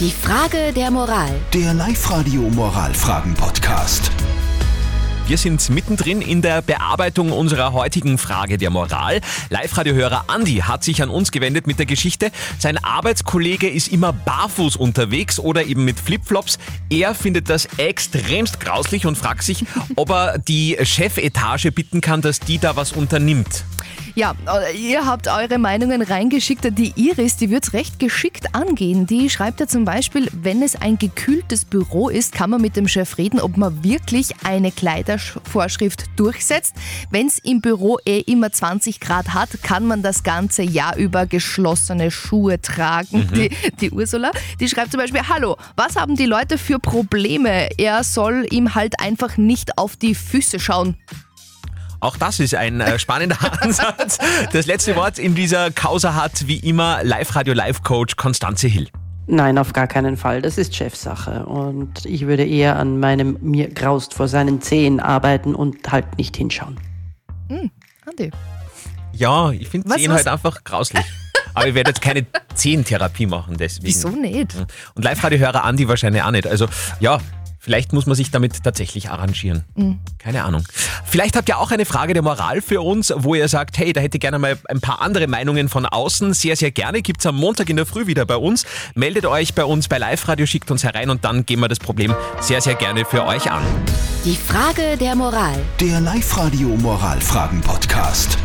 Die Frage der Moral. Der Live-Radio Moralfragen-Podcast. Wir sind mittendrin in der Bearbeitung unserer heutigen Frage der Moral. Live-Radio-Hörer Andi hat sich an uns gewendet mit der Geschichte, sein Arbeitskollege ist immer barfuß unterwegs oder eben mit Flipflops. Er findet das extremst grauslich und fragt sich, ob er die Chefetage bitten kann, dass die da was unternimmt. Ja, äh, ihr habt eure Meinungen reingeschickt. Die Iris, die wird's recht geschickt angehen. Die schreibt ja zum Beispiel, wenn es ein gekühltes Büro ist, kann man mit dem Chef reden, ob man wirklich eine Kleidervorschrift durchsetzt. Wenn es im Büro eh immer 20 Grad hat, kann man das ganze Jahr über geschlossene Schuhe tragen. Die, die Ursula, die schreibt zum Beispiel, hallo, was haben die Leute für Probleme? Er soll ihm halt einfach nicht auf die Füße schauen. Auch das ist ein äh, spannender Ansatz. Das letzte Wort in dieser Causa hat wie immer Live-Radio-Live-Coach Konstanze Hill. Nein, auf gar keinen Fall. Das ist Chefsache. Und ich würde eher an meinem mir graust vor seinen Zehen arbeiten und halt nicht hinschauen. Andi. Ja, ich finde Zehen was? halt einfach grauslich. Aber ich werde jetzt keine Zehentherapie machen, deswegen. Wieso nicht? Und Live-Radio-Hörer Andi wahrscheinlich auch nicht. Also ja, vielleicht muss man sich damit tatsächlich arrangieren. Keine Ahnung. Vielleicht habt ihr auch eine Frage der Moral für uns, wo ihr sagt, hey, da hätte ich gerne mal ein paar andere Meinungen von außen. Sehr, sehr gerne. Gibt's am Montag in der Früh wieder bei uns. Meldet euch bei uns bei Live-Radio, schickt uns herein und dann gehen wir das Problem sehr, sehr gerne für euch an. Die Frage der Moral. Der Live-Radio Moralfragen-Podcast.